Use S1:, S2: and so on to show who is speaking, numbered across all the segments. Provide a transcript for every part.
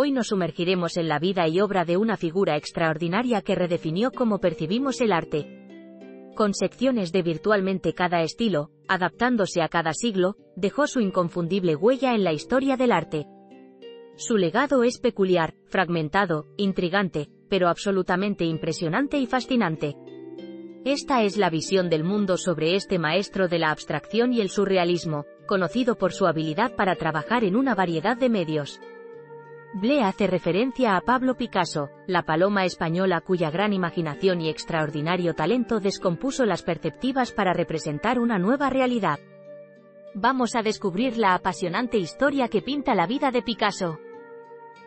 S1: Hoy nos sumergiremos en la vida y obra de una figura extraordinaria que redefinió cómo percibimos el arte. Con secciones de virtualmente cada estilo, adaptándose a cada siglo, dejó su inconfundible huella en la historia del arte. Su legado es peculiar, fragmentado, intrigante, pero absolutamente impresionante y fascinante. Esta es la visión del mundo sobre este maestro de la abstracción y el surrealismo, conocido por su habilidad para trabajar en una variedad de medios. Ble hace referencia a Pablo Picasso, la paloma española cuya gran imaginación y extraordinario talento descompuso las perceptivas para representar una nueva realidad. Vamos a descubrir la apasionante historia que pinta la vida de Picasso.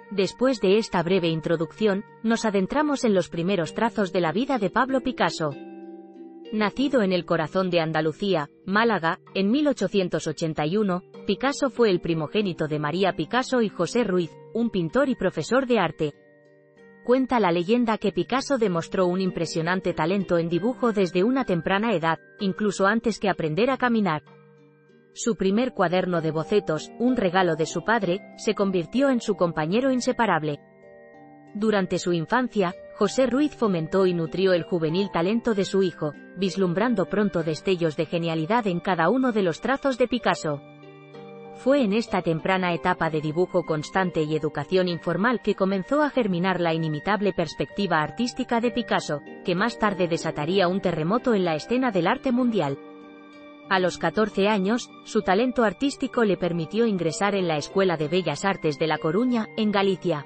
S1: Después de esta breve introducción, nos adentramos en los primeros trazos de la vida de Pablo Picasso. Nacido en el corazón de Andalucía, Málaga, en 1881, Picasso fue el primogénito de María Picasso y José Ruiz, un pintor y profesor de arte. Cuenta la leyenda que Picasso demostró un impresionante talento en dibujo desde una temprana edad, incluso antes que aprender a caminar. Su primer cuaderno de bocetos, un regalo de su padre, se convirtió en su compañero inseparable. Durante su infancia, José Ruiz fomentó y nutrió el juvenil talento de su hijo, vislumbrando pronto destellos de genialidad en cada uno de los trazos de Picasso. Fue en esta temprana etapa de dibujo constante y educación informal que comenzó a germinar la inimitable perspectiva artística de Picasso, que más tarde desataría un terremoto en la escena del arte mundial. A los 14 años, su talento artístico le permitió ingresar en la Escuela de Bellas Artes de La Coruña, en Galicia.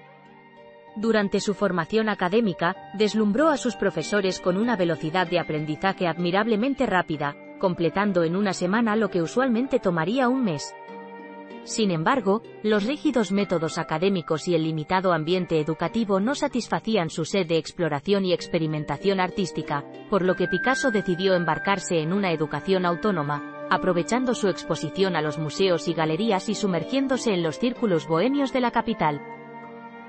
S1: Durante su formación académica, deslumbró a sus profesores con una velocidad de aprendizaje admirablemente rápida, completando en una semana lo que usualmente tomaría un mes. Sin embargo, los rígidos métodos académicos y el limitado ambiente educativo no satisfacían su sed de exploración y experimentación artística, por lo que Picasso decidió embarcarse en una educación autónoma, aprovechando su exposición a los museos y galerías y sumergiéndose en los círculos bohemios de la capital.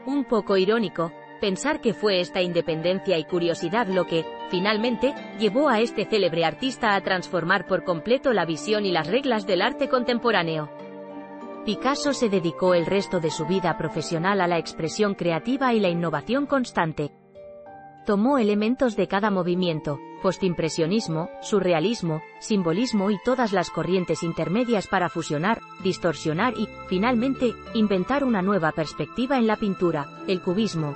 S1: Un poco irónico, pensar que fue esta independencia y curiosidad lo que, finalmente, llevó a este célebre artista a transformar por completo la visión y las reglas del arte contemporáneo. Picasso se dedicó el resto de su vida profesional a la expresión creativa y la innovación constante. Tomó elementos de cada movimiento, postimpresionismo, surrealismo, simbolismo y todas las corrientes intermedias para fusionar, distorsionar y, finalmente, inventar una nueva perspectiva en la pintura, el cubismo.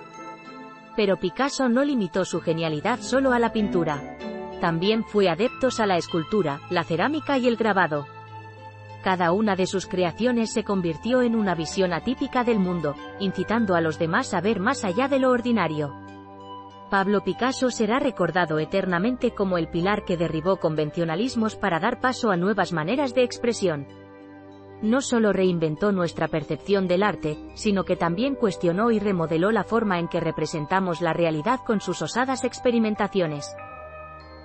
S1: Pero Picasso no limitó su genialidad solo a la pintura. También fue adeptos a la escultura, la cerámica y el grabado. Cada una de sus creaciones se convirtió en una visión atípica del mundo, incitando a los demás a ver más allá de lo ordinario. Pablo Picasso será recordado eternamente como el pilar que derribó convencionalismos para dar paso a nuevas maneras de expresión. No solo reinventó nuestra percepción del arte, sino que también cuestionó y remodeló la forma en que representamos la realidad con sus osadas experimentaciones.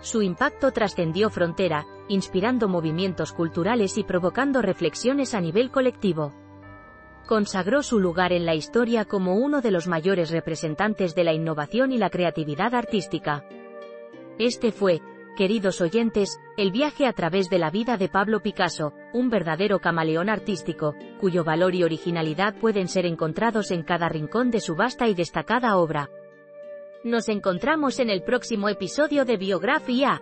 S1: Su impacto trascendió frontera, inspirando movimientos culturales y provocando reflexiones a nivel colectivo consagró su lugar en la historia como uno de los mayores representantes de la innovación y la creatividad artística. Este fue, queridos oyentes, el viaje a través de la vida de Pablo Picasso, un verdadero camaleón artístico, cuyo valor y originalidad pueden ser encontrados en cada rincón de su vasta y destacada obra. Nos encontramos en el próximo episodio de Biografía.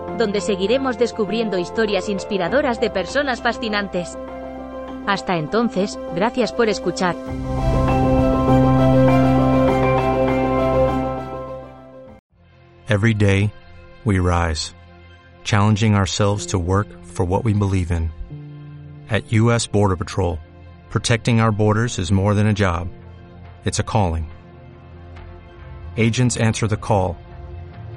S1: donde seguiremos descubriendo historias inspiradoras de personas fascinantes. Hasta entonces, gracias por escuchar.
S2: Every day, we rise, challenging ourselves to work for what we believe in. At U.S. Border Patrol, protecting our borders is more than a job, it's a calling. Agents answer the call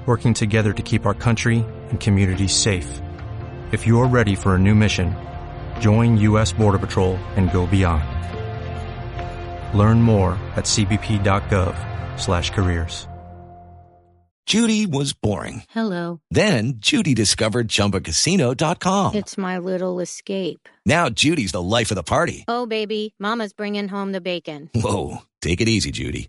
S2: working together to keep our country and communities safe. If you are ready for a new mission, join U.S. Border Patrol and go beyond. Learn more at cbp.gov slash careers.
S3: Judy was boring.
S4: Hello.
S3: Then Judy discovered ChumbaCasino.com.
S4: It's my little escape.
S3: Now Judy's the life of the party.
S4: Oh, baby, Mama's bringing home the bacon.
S3: Whoa, take it easy, Judy.